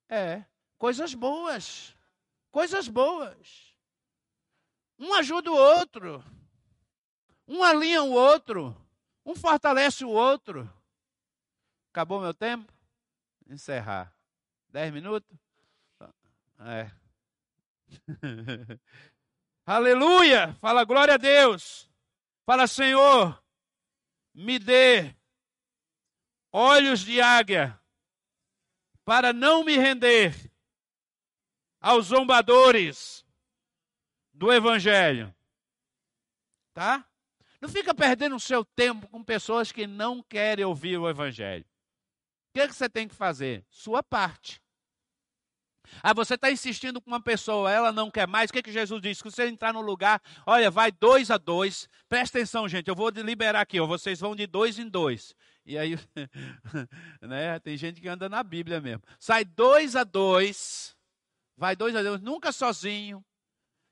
É, coisas boas. Coisas boas. Um ajuda o outro. Um alinha o outro. Um fortalece o outro. Acabou meu tempo? Encerrar. Dez minutos? É. <laughs> Aleluia! Fala glória a Deus. Fala, Senhor, me dê olhos de águia para não me render aos zombadores do Evangelho. Tá? Não fica perdendo o seu tempo com pessoas que não querem ouvir o Evangelho. O que, é que você tem que fazer? Sua parte. Ah, você está insistindo com uma pessoa, ela não quer mais. O que, é que Jesus disse? Que você entrar no lugar, olha, vai dois a dois. Presta atenção, gente, eu vou liberar aqui, ó, vocês vão de dois em dois. E aí, <laughs> né, tem gente que anda na Bíblia mesmo. Sai dois a dois, vai dois a dois, nunca sozinho.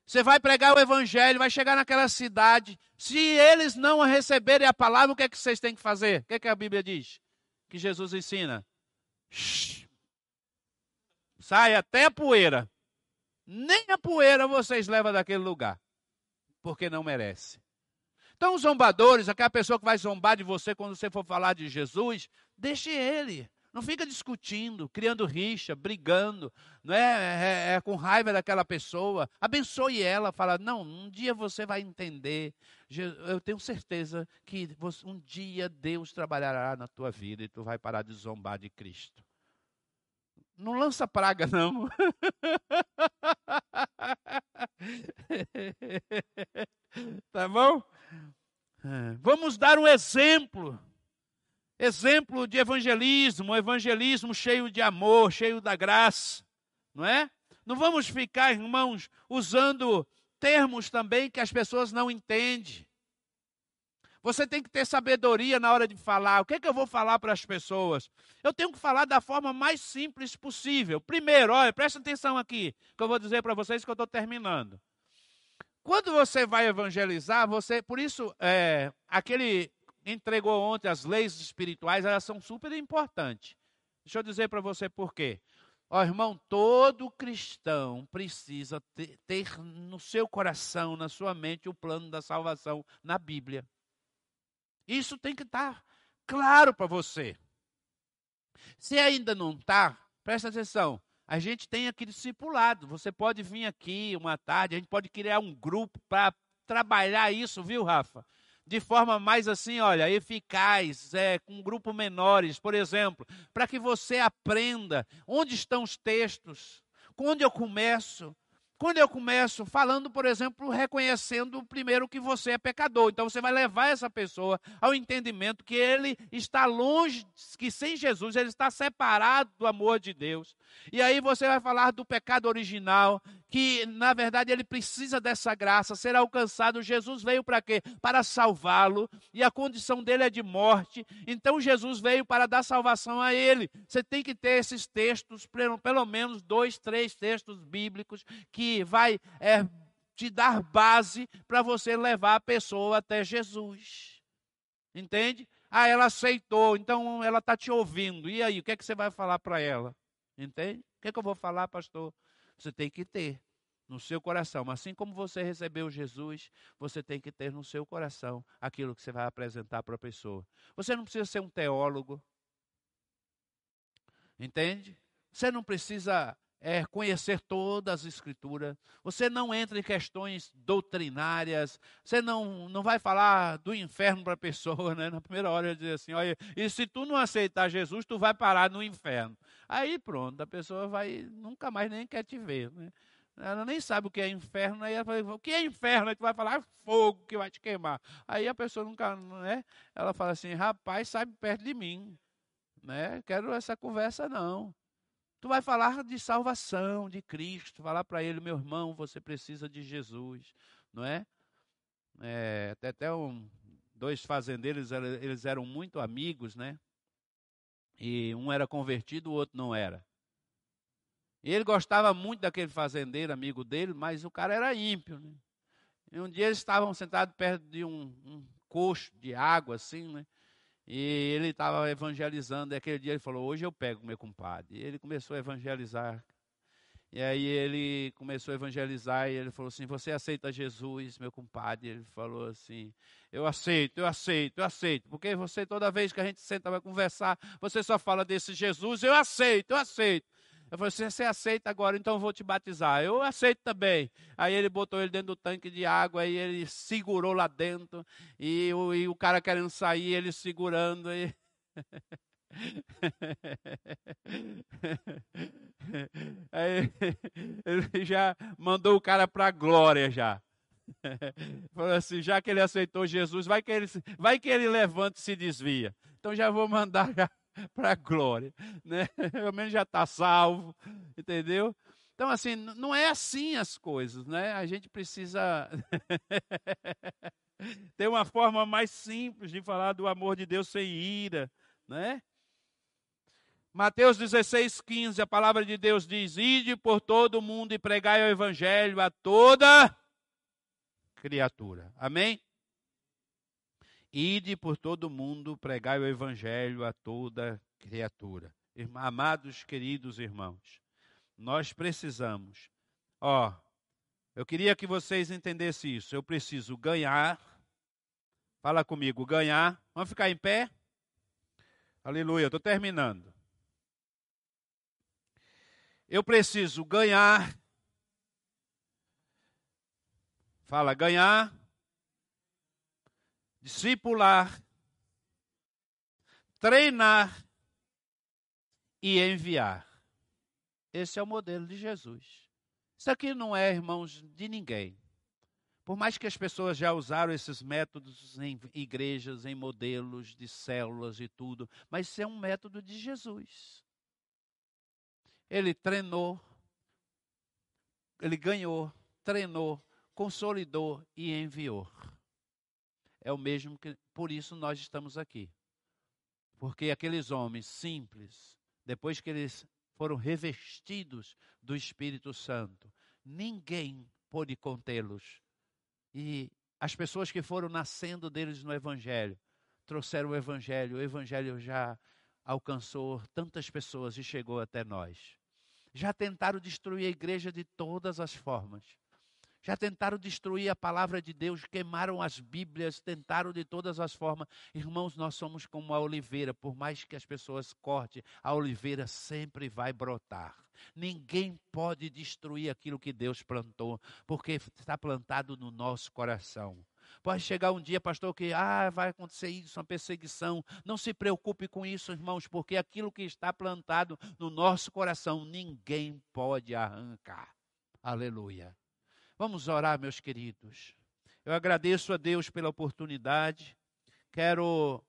Você vai pregar o evangelho, vai chegar naquela cidade. Se eles não receberem a palavra, o que é que vocês têm que fazer? O que é que a Bíblia diz? Que Jesus ensina. Shhh. Sai até a poeira. Nem a poeira vocês levam daquele lugar. Porque não merece. Então, os zombadores, aquela pessoa que vai zombar de você quando você for falar de Jesus, deixe ele. Não fica discutindo, criando rixa, brigando, não é? É, é, com raiva daquela pessoa. Abençoe ela, fala: não, um dia você vai entender. Eu tenho certeza que um dia Deus trabalhará na tua vida e tu vai parar de zombar de Cristo. não lança praga, não. <laughs> tá bom? É, vamos dar um exemplo. Exemplo de evangelismo, evangelismo cheio de amor, cheio da graça, não é? Não vamos ficar, irmãos, usando termos também que as pessoas não entendem. Você tem que ter sabedoria na hora de falar. O que, é que eu vou falar para as pessoas? Eu tenho que falar da forma mais simples possível. Primeiro, olha, presta atenção aqui, que eu vou dizer para vocês que eu estou terminando. Quando você vai evangelizar, você, por isso, é, aquele entregou ontem as leis espirituais, elas são super importantes. Deixa eu dizer para você por quê. Ó, irmão, todo cristão precisa ter, ter no seu coração, na sua mente, o plano da salvação na Bíblia. Isso tem que estar claro para você. Se ainda não está, presta atenção. A gente tem aqui discipulado. Você pode vir aqui uma tarde, a gente pode criar um grupo para trabalhar isso, viu, Rafa? De forma mais assim, olha, eficaz, é, com um grupo menores, por exemplo, para que você aprenda onde estão os textos, onde eu começo, quando eu começo falando, por exemplo, reconhecendo primeiro que você é pecador, então você vai levar essa pessoa ao entendimento que ele está longe, que sem Jesus ele está separado do amor de Deus. E aí você vai falar do pecado original, que na verdade ele precisa dessa graça, ser alcançado. Jesus veio para quê? Para salvá-lo, e a condição dele é de morte. Então Jesus veio para dar salvação a ele. Você tem que ter esses textos, pelo menos dois, três textos bíblicos que vai é, te dar base para você levar a pessoa até Jesus. Entende? Ah, ela aceitou, então ela está te ouvindo. E aí, o que é que você vai falar para ela? Entende? O que é que eu vou falar, pastor? Você tem que ter no seu coração. Assim como você recebeu Jesus, você tem que ter no seu coração aquilo que você vai apresentar para a pessoa. Você não precisa ser um teólogo. Entende? Você não precisa é, conhecer todas as escrituras. Você não entra em questões doutrinárias. Você não, não vai falar do inferno para a pessoa, <laughs> né? Na primeira hora ele diz assim, olha, e se tu não aceitar Jesus, tu vai parar no inferno. Aí pronto, a pessoa vai nunca mais nem quer te ver, né? Ela nem sabe o que é inferno, aí ela fala, o que é inferno? Aí tu vai falar, é fogo que vai te queimar. Aí a pessoa nunca, né? Ela fala assim, rapaz, sai perto de mim, né? Quero essa conversa não. Tu vai falar de salvação, de Cristo, falar para ele, meu irmão, você precisa de Jesus, não é? é até até um, dois fazendeiros, eles eram muito amigos, né? E um era convertido, o outro não era. Ele gostava muito daquele fazendeiro, amigo dele, mas o cara era ímpio, né? E um dia eles estavam sentados perto de um, um coxo de água, assim, né? E ele estava evangelizando, e aquele dia ele falou, hoje eu pego meu compadre. E ele começou a evangelizar. E aí ele começou a evangelizar e ele falou assim, você aceita Jesus, meu compadre? Ele falou assim, eu aceito, eu aceito, eu aceito. Porque você, toda vez que a gente senta para conversar, você só fala desse Jesus, eu aceito, eu aceito. Eu falei, você aceita agora, então eu vou te batizar. Eu aceito também. Aí ele botou ele dentro do tanque de água, aí ele segurou lá dentro, e o, e o cara querendo sair, ele segurando. E... <laughs> Aí ele já mandou o cara para a glória já. <laughs> Falou assim, já que ele aceitou Jesus, vai que ele, vai que ele levanta e se desvia. Então já vou mandar já <laughs> para a glória, né? <laughs> Pelo menos já está salvo, entendeu? Então, assim, não é assim as coisas, né? A gente precisa <laughs> ter uma forma mais simples de falar do amor de Deus sem ira, né? Mateus 16, 15, a palavra de Deus diz: Ide por todo o mundo e pregai o evangelho a toda criatura. Amém? Ide por todo o mundo, pregai o evangelho a toda criatura. Amados, queridos irmãos, nós precisamos, ó, eu queria que vocês entendessem isso. Eu preciso ganhar, fala comigo, ganhar. Vamos ficar em pé? Aleluia, estou terminando. Eu preciso ganhar. Fala, ganhar discipular, treinar e enviar. Esse é o modelo de Jesus. Isso aqui não é, irmãos, de ninguém. Por mais que as pessoas já usaram esses métodos em igrejas, em modelos de células e tudo, mas isso é um método de Jesus. Ele treinou, ele ganhou, treinou, consolidou e enviou. É o mesmo que, por isso nós estamos aqui. Porque aqueles homens simples, depois que eles foram revestidos do Espírito Santo, ninguém pôde contê-los e as pessoas que foram nascendo deles no Evangelho trouxeram o Evangelho. O Evangelho já alcançou tantas pessoas e chegou até nós. Já tentaram destruir a igreja de todas as formas. Já tentaram destruir a palavra de Deus, queimaram as Bíblias, tentaram de todas as formas. Irmãos, nós somos como a oliveira, por mais que as pessoas cortem, a oliveira sempre vai brotar. Ninguém pode destruir aquilo que Deus plantou, porque está plantado no nosso coração. Pode chegar um dia, pastor, que ah, vai acontecer isso, uma perseguição. Não se preocupe com isso, irmãos, porque aquilo que está plantado no nosso coração, ninguém pode arrancar. Aleluia. Vamos orar, meus queridos. Eu agradeço a Deus pela oportunidade. Quero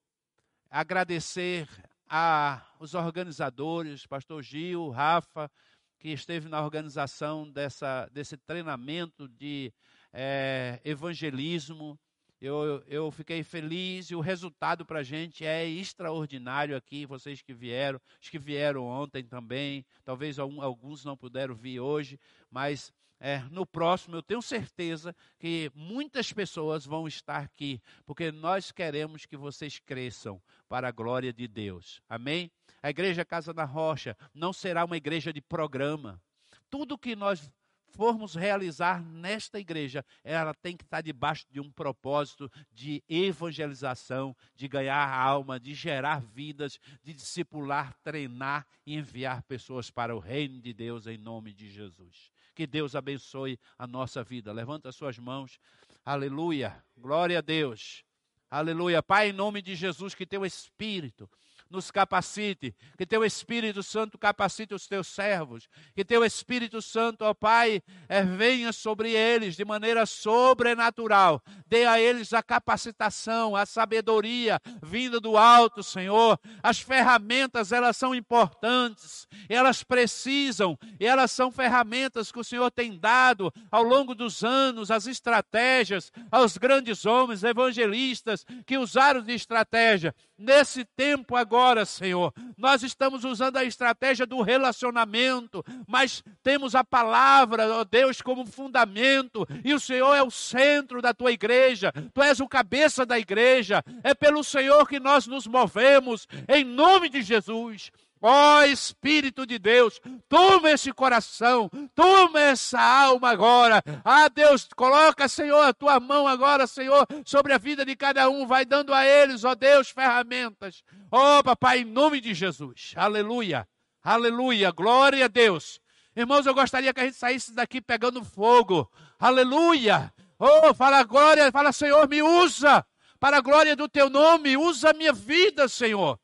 agradecer aos organizadores, pastor Gil, Rafa, que esteve na organização dessa, desse treinamento de é, evangelismo. Eu, eu fiquei feliz e o resultado para a gente é extraordinário aqui. Vocês que vieram, os que vieram ontem também, talvez alguns não puderam vir hoje, mas é, no próximo, eu tenho certeza que muitas pessoas vão estar aqui, porque nós queremos que vocês cresçam para a glória de Deus. Amém? A Igreja Casa da Rocha não será uma igreja de programa. Tudo que nós formos realizar nesta igreja, ela tem que estar debaixo de um propósito de evangelização, de ganhar alma, de gerar vidas, de discipular, treinar e enviar pessoas para o reino de Deus em nome de Jesus. Que Deus abençoe a nossa vida. Levanta as suas mãos. Aleluia. Glória a Deus. Aleluia. Pai, em nome de Jesus, que teu Espírito nos capacite, que teu Espírito Santo capacite os teus servos, que teu Espírito Santo, ó Pai, é, venha sobre eles de maneira sobrenatural, dê a eles a capacitação, a sabedoria vinda do alto, Senhor. As ferramentas, elas são importantes, elas precisam, e elas são ferramentas que o Senhor tem dado ao longo dos anos, as estratégias aos grandes homens evangelistas que usaram de estratégia. Nesse tempo agora, Senhor. Nós estamos usando a estratégia do relacionamento, mas temos a palavra, ó Deus, como fundamento, e o Senhor é o centro da tua igreja, tu és o cabeça da igreja, é pelo Senhor que nós nos movemos, em nome de Jesus. Ó oh, Espírito de Deus, toma esse coração, toma essa alma agora. Ah, Deus, coloca, Senhor, a tua mão agora, Senhor, sobre a vida de cada um. Vai dando a eles, ó oh, Deus, ferramentas. Ó oh, Papai, em nome de Jesus. Aleluia, aleluia, glória a Deus. Irmãos, eu gostaria que a gente saísse daqui pegando fogo. Aleluia. Oh, fala glória, fala Senhor, me usa para a glória do teu nome. Usa a minha vida, Senhor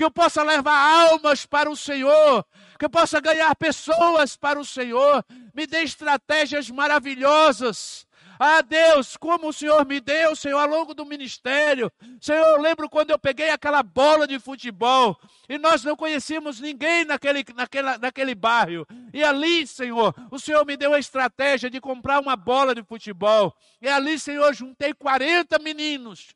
que eu possa levar almas para o Senhor, que eu possa ganhar pessoas para o Senhor. Me dê estratégias maravilhosas. Ah, Deus, como o Senhor me deu, Senhor, ao longo do ministério. Senhor, eu lembro quando eu peguei aquela bola de futebol e nós não conhecíamos ninguém naquele, naquela, naquele bairro. E ali, Senhor, o Senhor me deu a estratégia de comprar uma bola de futebol. E ali, Senhor, juntei 40 meninos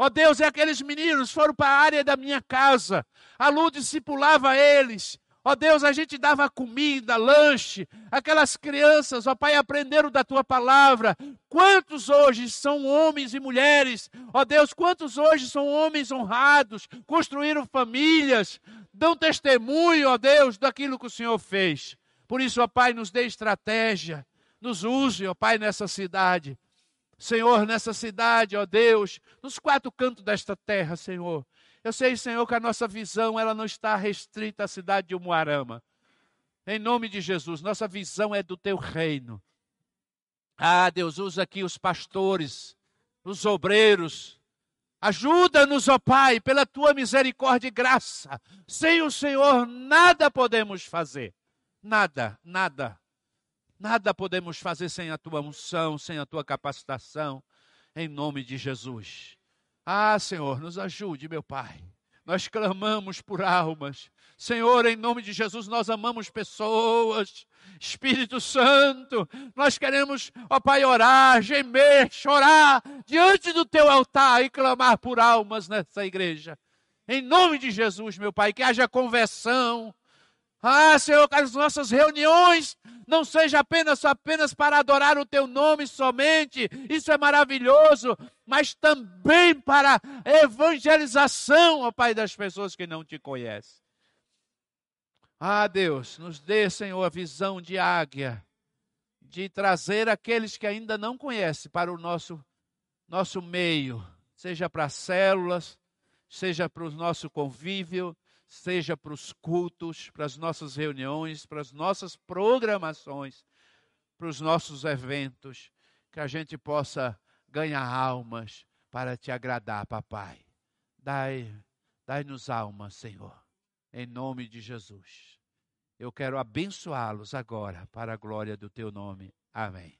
Ó oh Deus, e aqueles meninos foram para a área da minha casa. A Lu discipulava eles. Ó oh Deus, a gente dava comida, lanche. Aquelas crianças, ó oh Pai, aprenderam da tua palavra. Quantos hoje são homens e mulheres? Ó Deus, quantos hoje são homens honrados, construíram famílias, dão testemunho, ó Deus, daquilo que o Senhor fez. Por isso, ó Pai, nos dê estratégia. Nos use, ó Pai, nessa cidade. Senhor, nessa cidade, ó Deus, nos quatro cantos desta terra, Senhor. Eu sei, Senhor, que a nossa visão ela não está restrita à cidade de Umuarama. Em nome de Jesus, nossa visão é do teu reino. Ah, Deus, usa aqui os pastores, os obreiros. Ajuda-nos, ó Pai, pela tua misericórdia e graça. Sem o Senhor nada podemos fazer. Nada, nada, nada podemos fazer sem a tua unção, sem a tua capacitação, em nome de Jesus. Ah, Senhor, nos ajude, meu Pai. Nós clamamos por almas. Senhor, em nome de Jesus, nós amamos pessoas. Espírito Santo, nós queremos, ó Pai, orar, gemer, chorar diante do teu altar e clamar por almas nessa igreja. Em nome de Jesus, meu Pai, que haja conversão, ah, Senhor, que as nossas reuniões não sejam apenas, apenas para adorar o Teu nome somente, isso é maravilhoso, mas também para evangelização, ó Pai, das pessoas que não te conhecem. Ah, Deus, nos dê, Senhor, a visão de águia, de trazer aqueles que ainda não conhecem para o nosso, nosso meio, seja para as células, seja para o nosso convívio, seja para os cultos, para as nossas reuniões, para as nossas programações, para os nossos eventos, que a gente possa ganhar almas para te agradar, papai. Dai, dai-nos almas, Senhor, em nome de Jesus. Eu quero abençoá-los agora para a glória do teu nome. Amém.